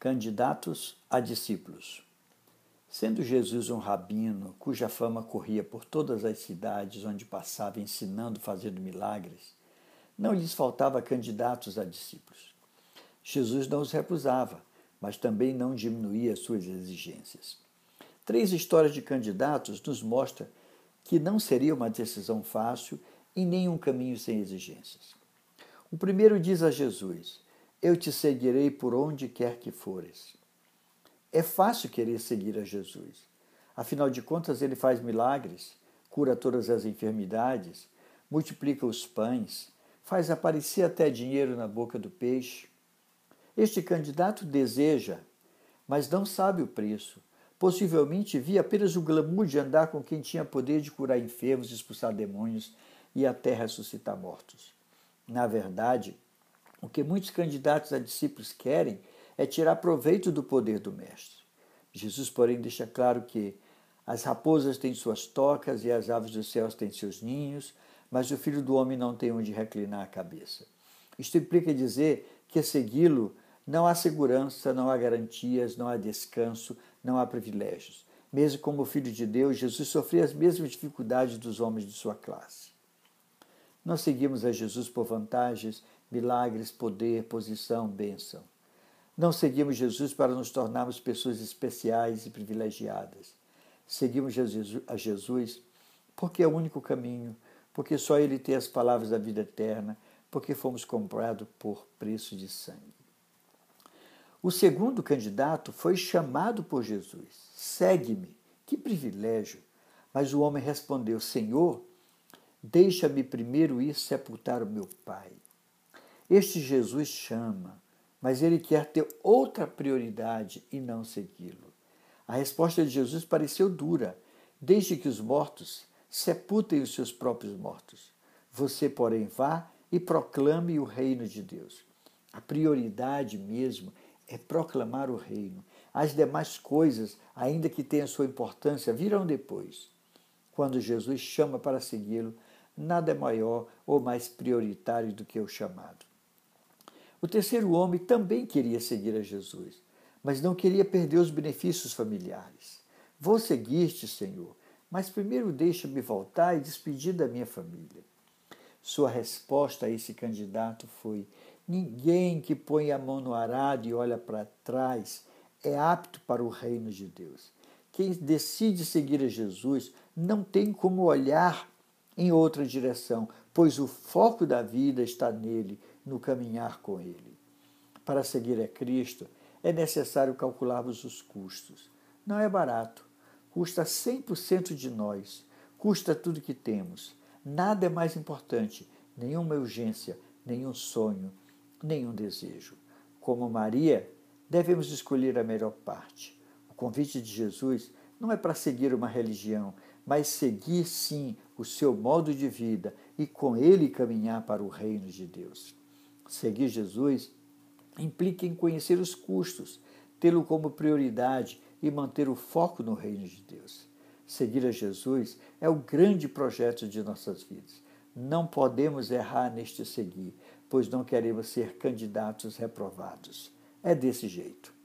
Candidatos a discípulos. Sendo Jesus um rabino cuja fama corria por todas as cidades onde passava ensinando, fazendo milagres, não lhes faltava candidatos a discípulos. Jesus não os recusava, mas também não diminuía suas exigências. Três histórias de candidatos nos mostram que não seria uma decisão fácil e nem um caminho sem exigências. O primeiro diz a Jesus: eu te seguirei por onde quer que fores. É fácil querer seguir a Jesus. Afinal de contas, ele faz milagres, cura todas as enfermidades, multiplica os pães, faz aparecer até dinheiro na boca do peixe. Este candidato deseja, mas não sabe o preço. Possivelmente via apenas o glamour de andar com quem tinha poder de curar enfermos, expulsar demônios e até ressuscitar mortos. Na verdade, o que muitos candidatos a discípulos querem é tirar proveito do poder do Mestre. Jesus, porém, deixa claro que as raposas têm suas tocas e as aves dos céus têm seus ninhos, mas o filho do homem não tem onde reclinar a cabeça. Isto implica dizer que segui-lo não há segurança, não há garantias, não há descanso, não há privilégios. Mesmo como filho de Deus, Jesus sofria as mesmas dificuldades dos homens de sua classe. Não seguimos a Jesus por vantagens milagres, poder, posição, bênção. Não seguimos Jesus para nos tornarmos pessoas especiais e privilegiadas. Seguimos a Jesus porque é o único caminho, porque só Ele tem as palavras da vida eterna, porque fomos comprados por preço de sangue. O segundo candidato foi chamado por Jesus: Segue-me. Que privilégio! Mas o homem respondeu: Senhor, deixa-me primeiro ir sepultar o meu pai. Este Jesus chama, mas ele quer ter outra prioridade e não segui-lo. A resposta de Jesus pareceu dura. Deixe que os mortos sepultem os seus próprios mortos. Você, porém, vá e proclame o reino de Deus. A prioridade mesmo é proclamar o reino. As demais coisas, ainda que tenham sua importância, virão depois. Quando Jesus chama para segui-lo, nada é maior ou mais prioritário do que o chamado. O terceiro homem também queria seguir a Jesus, mas não queria perder os benefícios familiares. Vou seguir-te, Senhor, mas primeiro deixa-me voltar e despedir da minha família. Sua resposta a esse candidato foi: Ninguém que põe a mão no arado e olha para trás é apto para o reino de Deus. Quem decide seguir a Jesus não tem como olhar em outra direção, pois o foco da vida está nele no caminhar com Ele. Para seguir a Cristo, é necessário calcularmos os custos. Não é barato. Custa 100% de nós. Custa tudo que temos. Nada é mais importante. Nenhuma urgência, nenhum sonho, nenhum desejo. Como Maria, devemos escolher a melhor parte. O convite de Jesus não é para seguir uma religião, mas seguir sim o seu modo de vida e com ele caminhar para o reino de Deus. Seguir Jesus implica em conhecer os custos, tê-lo como prioridade e manter o foco no reino de Deus. Seguir a Jesus é o grande projeto de nossas vidas. Não podemos errar neste seguir, pois não queremos ser candidatos reprovados. É desse jeito.